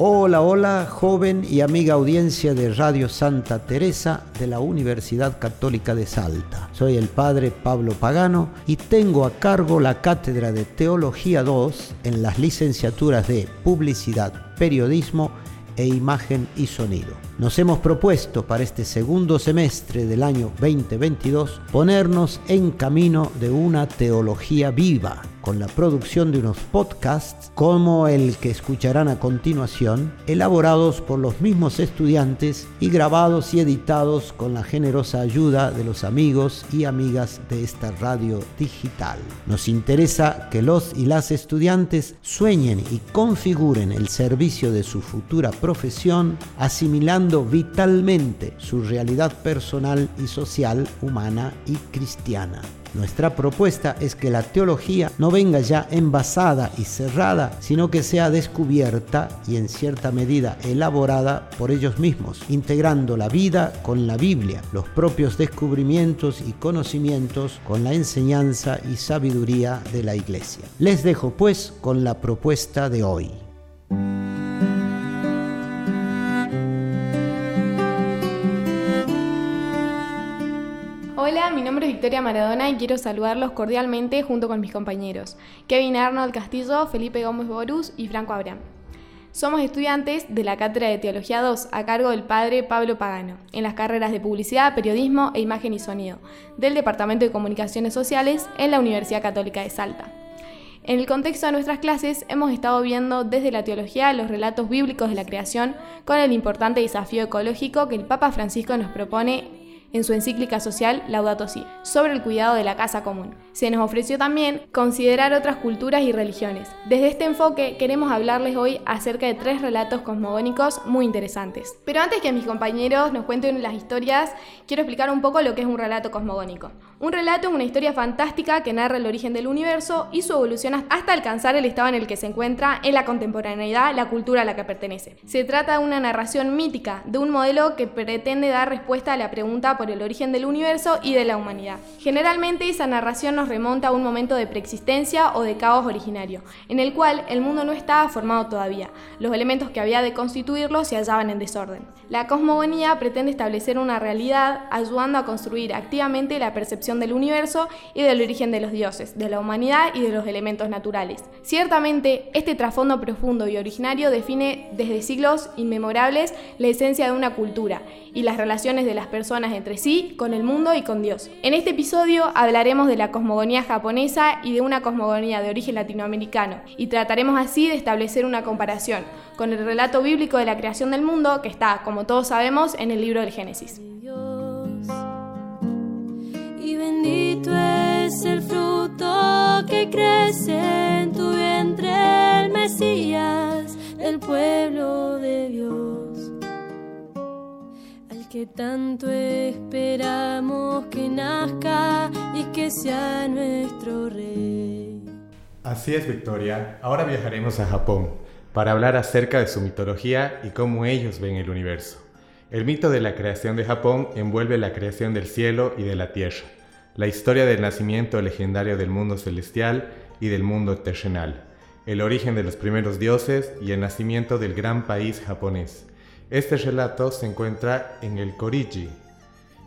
Hola, hola, joven y amiga audiencia de Radio Santa Teresa de la Universidad Católica de Salta. Soy el padre Pablo Pagano y tengo a cargo la cátedra de Teología 2 en las licenciaturas de Publicidad, Periodismo e Imagen y Sonido. Nos hemos propuesto para este segundo semestre del año 2022 ponernos en camino de una teología viva con la producción de unos podcasts como el que escucharán a continuación, elaborados por los mismos estudiantes y grabados y editados con la generosa ayuda de los amigos y amigas de esta radio digital. Nos interesa que los y las estudiantes sueñen y configuren el servicio de su futura profesión, asimilando vitalmente su realidad personal y social, humana y cristiana. Nuestra propuesta es que la teología no venga ya envasada y cerrada, sino que sea descubierta y en cierta medida elaborada por ellos mismos, integrando la vida con la Biblia, los propios descubrimientos y conocimientos con la enseñanza y sabiduría de la Iglesia. Les dejo pues con la propuesta de hoy. Hola, mi nombre es Victoria Maradona y quiero saludarlos cordialmente junto con mis compañeros, Kevin Arnold Castillo, Felipe Gómez Borus y Franco Abraham. Somos estudiantes de la Cátedra de Teología 2 a cargo del padre Pablo Pagano, en las carreras de Publicidad, Periodismo e Imagen y Sonido, del Departamento de Comunicaciones Sociales en la Universidad Católica de Salta. En el contexto de nuestras clases hemos estado viendo desde la teología los relatos bíblicos de la creación con el importante desafío ecológico que el Papa Francisco nos propone en su encíclica social Laudato Si, sobre el cuidado de la casa común. Se nos ofreció también considerar otras culturas y religiones. Desde este enfoque queremos hablarles hoy acerca de tres relatos cosmogónicos muy interesantes. Pero antes que mis compañeros nos cuenten las historias, quiero explicar un poco lo que es un relato cosmogónico. Un relato es una historia fantástica que narra el origen del universo y su evolución hasta alcanzar el estado en el que se encuentra en la contemporaneidad la cultura a la que pertenece. Se trata de una narración mítica, de un modelo que pretende dar respuesta a la pregunta por el origen del universo y de la humanidad. Generalmente esa narración nos remonta a un momento de preexistencia o de caos originario, en el cual el mundo no estaba formado todavía. Los elementos que había de constituirlo se hallaban en desorden. La cosmogonía pretende establecer una realidad ayudando a construir activamente la percepción del universo y del origen de los dioses, de la humanidad y de los elementos naturales. Ciertamente, este trasfondo profundo y originario define desde siglos inmemorables la esencia de una cultura y las relaciones de las personas entre sí, con el mundo y con Dios. En este episodio hablaremos de la cosmogonía japonesa y de una cosmogonía de origen latinoamericano, y trataremos así de establecer una comparación con el relato bíblico de la creación del mundo que está, como todos sabemos, en el libro del Génesis. Que tanto esperamos que nazca y que sea nuestro rey. Así es, Victoria. Ahora viajaremos a Japón para hablar acerca de su mitología y cómo ellos ven el universo. El mito de la creación de Japón envuelve la creación del cielo y de la tierra, la historia del nacimiento legendario del mundo celestial y del mundo terrenal, el origen de los primeros dioses y el nacimiento del gran país japonés. Este relato se encuentra en el Koriji.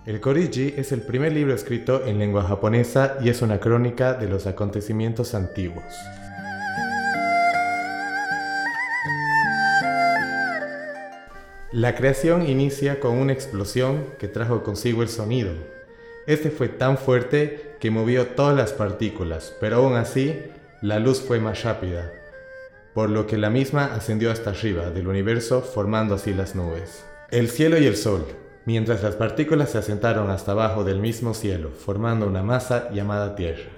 El Koriji es el primer libro escrito en lengua japonesa y es una crónica de los acontecimientos antiguos. La creación inicia con una explosión que trajo consigo el sonido. Este fue tan fuerte que movió todas las partículas, pero aún así la luz fue más rápida, por lo que la misma ascendió hasta arriba del universo formando así las nubes. El cielo y el sol, mientras las partículas se asentaron hasta abajo del mismo cielo, formando una masa llamada Tierra.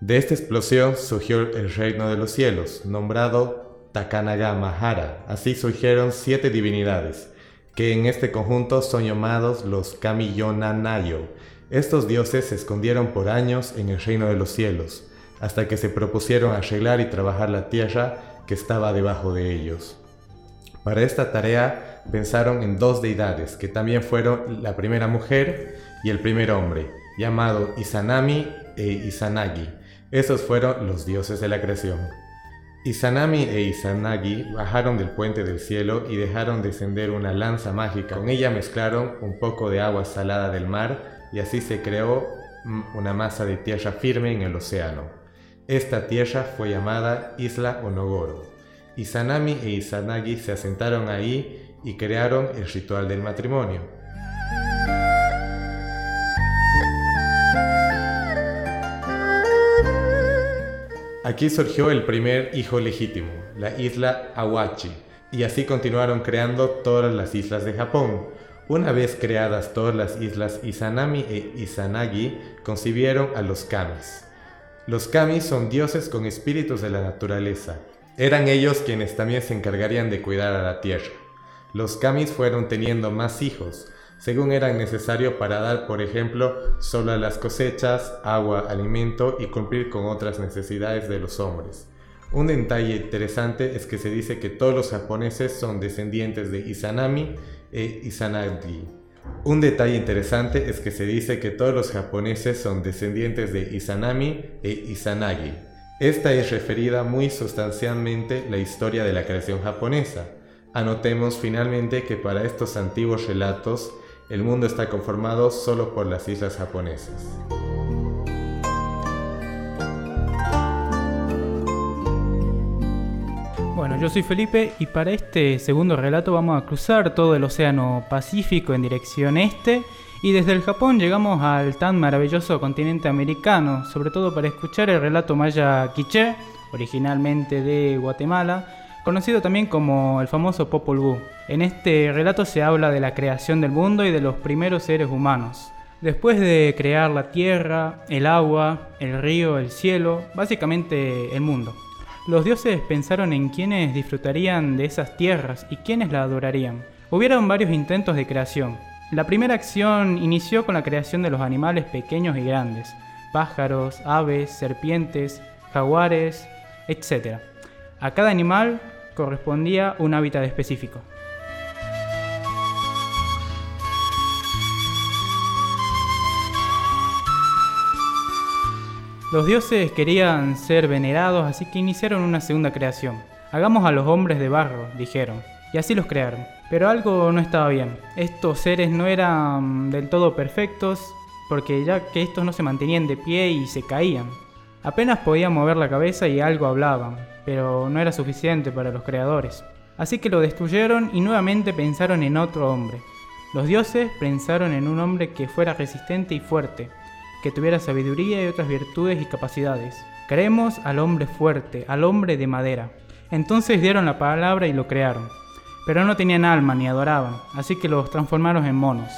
De esta explosión surgió el reino de los cielos, nombrado Takanaga Mahara. Así surgieron siete divinidades, que en este conjunto son llamados los Kamiyonanayo. Estos dioses se escondieron por años en el reino de los cielos, hasta que se propusieron arreglar y trabajar la tierra que estaba debajo de ellos. Para esta tarea pensaron en dos deidades, que también fueron la primera mujer y el primer hombre, llamado Izanami e Izanagi. Esos fueron los dioses de la creación. Izanami e Izanagi bajaron del puente del cielo y dejaron descender una lanza mágica. Con ella mezclaron un poco de agua salada del mar y así se creó mm, una masa de tierra firme en el océano. Esta tierra fue llamada Isla Onogoro. Izanami e Izanagi se asentaron ahí y crearon el ritual del matrimonio. Aquí surgió el primer hijo legítimo, la isla Awachi, y así continuaron creando todas las islas de Japón. Una vez creadas todas las islas Izanami e Izanagi, concibieron a los kamis. Los kamis son dioses con espíritus de la naturaleza. Eran ellos quienes también se encargarían de cuidar a la tierra. Los kamis fueron teniendo más hijos, según eran necesarios para dar, por ejemplo, solo a las cosechas, agua, alimento y cumplir con otras necesidades de los hombres. Un detalle interesante es que se dice que todos los japoneses son descendientes de Izanami e Izanagi. Un detalle interesante es que se dice que todos los japoneses son descendientes de Izanami e Izanagi. Esta es referida muy sustancialmente la historia de la creación japonesa. Anotemos finalmente que para estos antiguos relatos el mundo está conformado solo por las islas japonesas. Bueno, yo soy Felipe y para este segundo relato vamos a cruzar todo el Océano Pacífico en dirección este y desde el Japón llegamos al tan maravilloso continente americano, sobre todo para escuchar el relato maya quiché, originalmente de Guatemala, conocido también como el famoso Popol Vuh. En este relato se habla de la creación del mundo y de los primeros seres humanos. Después de crear la tierra, el agua, el río, el cielo, básicamente el mundo. Los dioses pensaron en quiénes disfrutarían de esas tierras y quiénes la adorarían. Hubieron varios intentos de creación. La primera acción inició con la creación de los animales pequeños y grandes, pájaros, aves, serpientes, jaguares, etc. A cada animal correspondía un hábitat específico. Los dioses querían ser venerados, así que iniciaron una segunda creación. Hagamos a los hombres de barro, dijeron, y así los crearon. Pero algo no estaba bien. Estos seres no eran del todo perfectos, porque ya que estos no se mantenían de pie y se caían. Apenas podían mover la cabeza y algo hablaban, pero no era suficiente para los creadores. Así que lo destruyeron y nuevamente pensaron en otro hombre. Los dioses pensaron en un hombre que fuera resistente y fuerte, que tuviera sabiduría y otras virtudes y capacidades. Creemos al hombre fuerte, al hombre de madera. Entonces dieron la palabra y lo crearon. Pero no tenían alma ni adoraban, así que los transformaron en monos.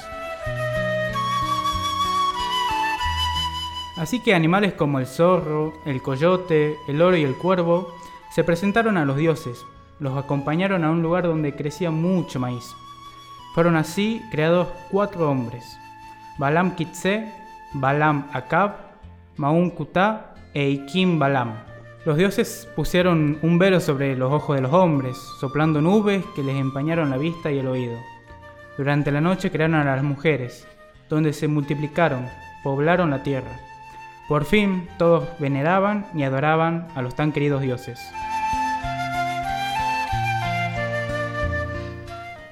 Así que animales como el zorro, el coyote, el oro y el cuervo se presentaron a los dioses, los acompañaron a un lugar donde crecía mucho maíz. Fueron así creados cuatro hombres, Balam Kitse, Balam Akab, Maun Kuta e Ikim Balam. Los dioses pusieron un velo sobre los ojos de los hombres, soplando nubes que les empañaron la vista y el oído. Durante la noche crearon a las mujeres, donde se multiplicaron, poblaron la tierra. Por fin todos veneraban y adoraban a los tan queridos dioses.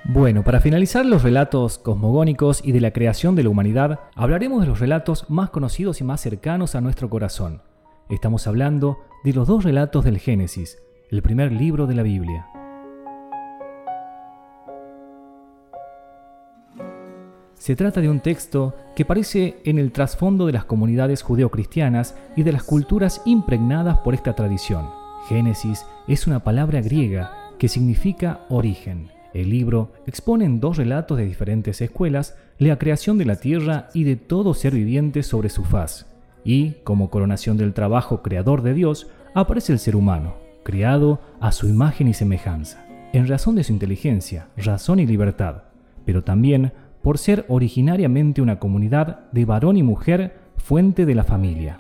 Bueno, para finalizar los relatos cosmogónicos y de la creación de la humanidad, hablaremos de los relatos más conocidos y más cercanos a nuestro corazón. Estamos hablando de los dos relatos del Génesis, el primer libro de la Biblia. Se trata de un texto que aparece en el trasfondo de las comunidades judeocristianas y de las culturas impregnadas por esta tradición. Génesis es una palabra griega que significa origen el libro expone en dos relatos de diferentes escuelas la creación de la tierra y de todo ser viviente sobre su faz. Y, como coronación del trabajo creador de Dios, aparece el ser humano, creado a su imagen y semejanza, en razón de su inteligencia, razón y libertad, pero también por ser originariamente una comunidad de varón y mujer fuente de la familia.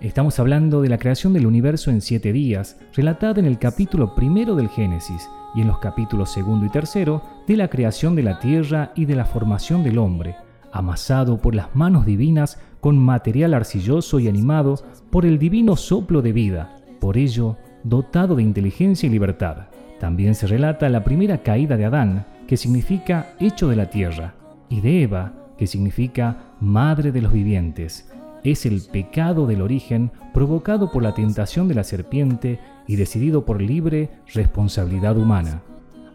Estamos hablando de la creación del universo en siete días, relatada en el capítulo primero del Génesis, y en los capítulos segundo y tercero de la creación de la tierra y de la formación del hombre, amasado por las manos divinas con material arcilloso y animado por el divino soplo de vida. Por ello, dotado de inteligencia y libertad. También se relata la primera caída de Adán, que significa hecho de la tierra, y de Eva, que significa madre de los vivientes. Es el pecado del origen provocado por la tentación de la serpiente y decidido por libre responsabilidad humana.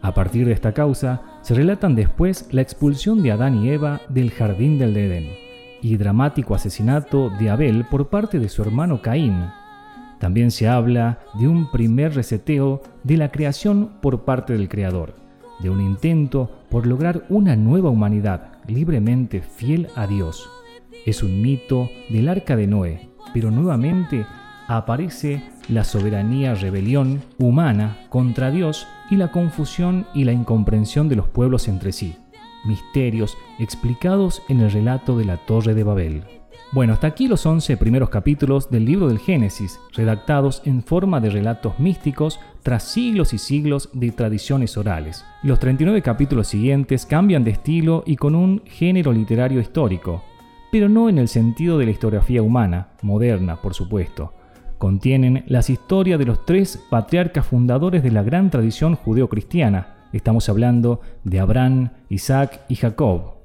A partir de esta causa, se relatan después la expulsión de Adán y Eva del jardín del Edén y dramático asesinato de Abel por parte de su hermano Caín. También se habla de un primer reseteo de la creación por parte del Creador, de un intento por lograr una nueva humanidad libremente fiel a Dios. Es un mito del arca de Noé, pero nuevamente aparece la soberanía rebelión humana contra Dios y la confusión y la incomprensión de los pueblos entre sí misterios explicados en el relato de la Torre de Babel. Bueno, hasta aquí los 11 primeros capítulos del libro del Génesis, redactados en forma de relatos místicos tras siglos y siglos de tradiciones orales. Los 39 capítulos siguientes cambian de estilo y con un género literario histórico, pero no en el sentido de la historiografía humana, moderna, por supuesto. Contienen las historias de los tres patriarcas fundadores de la gran tradición judeocristiana, Estamos hablando de Abraham, Isaac y Jacob.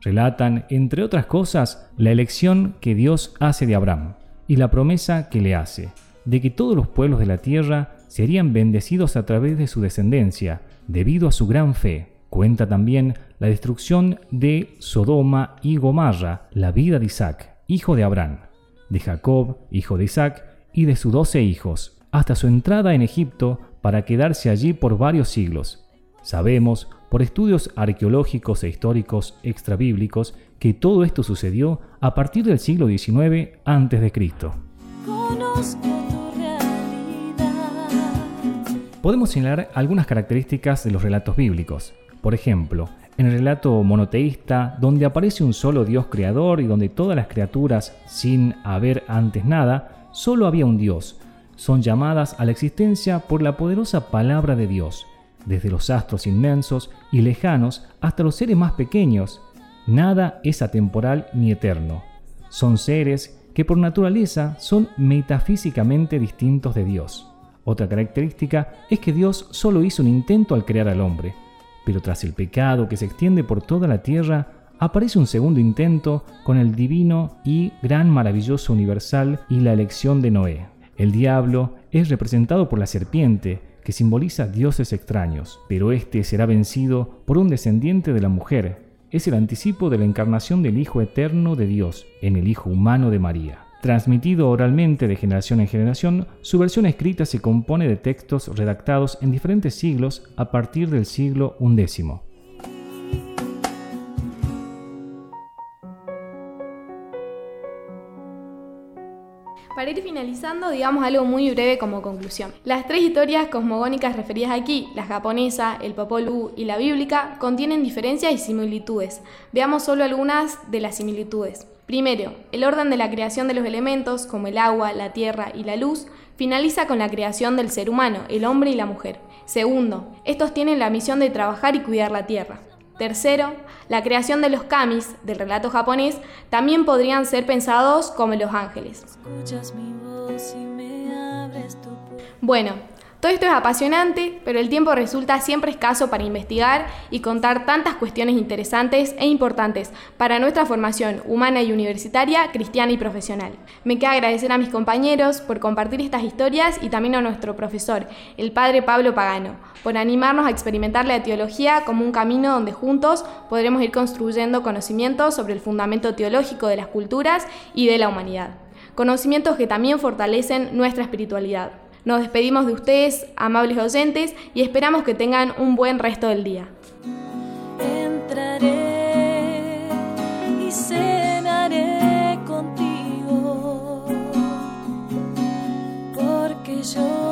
Relatan, entre otras cosas, la elección que Dios hace de Abraham y la promesa que le hace, de que todos los pueblos de la tierra serían bendecidos a través de su descendencia, debido a su gran fe. Cuenta también la destrucción de Sodoma y Gomorra, la vida de Isaac, hijo de Abraham, de Jacob, hijo de Isaac, y de sus doce hijos, hasta su entrada en Egipto para quedarse allí por varios siglos, Sabemos, por estudios arqueológicos e históricos extrabíblicos, que todo esto sucedió a partir del siglo XIX a.C. Podemos señalar algunas características de los relatos bíblicos. Por ejemplo, en el relato monoteísta, donde aparece un solo Dios creador y donde todas las criaturas, sin haber antes nada, solo había un Dios, son llamadas a la existencia por la poderosa palabra de Dios desde los astros inmensos y lejanos hasta los seres más pequeños. Nada es atemporal ni eterno. Son seres que por naturaleza son metafísicamente distintos de Dios. Otra característica es que Dios solo hizo un intento al crear al hombre, pero tras el pecado que se extiende por toda la tierra, aparece un segundo intento con el divino y gran maravilloso universal y la elección de Noé. El diablo es representado por la serpiente, que simboliza dioses extraños, pero este será vencido por un descendiente de la mujer. Es el anticipo de la encarnación del Hijo Eterno de Dios en el Hijo Humano de María. Transmitido oralmente de generación en generación, su versión escrita se compone de textos redactados en diferentes siglos a partir del siglo XI. Para ir finalizando, digamos algo muy breve como conclusión. Las tres historias cosmogónicas referidas aquí, la japonesa, el Popol Vuh y la bíblica, contienen diferencias y similitudes. Veamos solo algunas de las similitudes. Primero, el orden de la creación de los elementos, como el agua, la tierra y la luz, finaliza con la creación del ser humano, el hombre y la mujer. Segundo, estos tienen la misión de trabajar y cuidar la tierra. Tercero, la creación de los kamis del relato japonés también podrían ser pensados como los ángeles. Bueno, todo esto es apasionante, pero el tiempo resulta siempre escaso para investigar y contar tantas cuestiones interesantes e importantes para nuestra formación humana y universitaria, cristiana y profesional. Me queda agradecer a mis compañeros por compartir estas historias y también a nuestro profesor, el padre Pablo Pagano, por animarnos a experimentar la teología como un camino donde juntos podremos ir construyendo conocimientos sobre el fundamento teológico de las culturas y de la humanidad. Conocimientos que también fortalecen nuestra espiritualidad. Nos despedimos de ustedes, amables oyentes, y esperamos que tengan un buen resto del día. Entraré y cenaré contigo, porque yo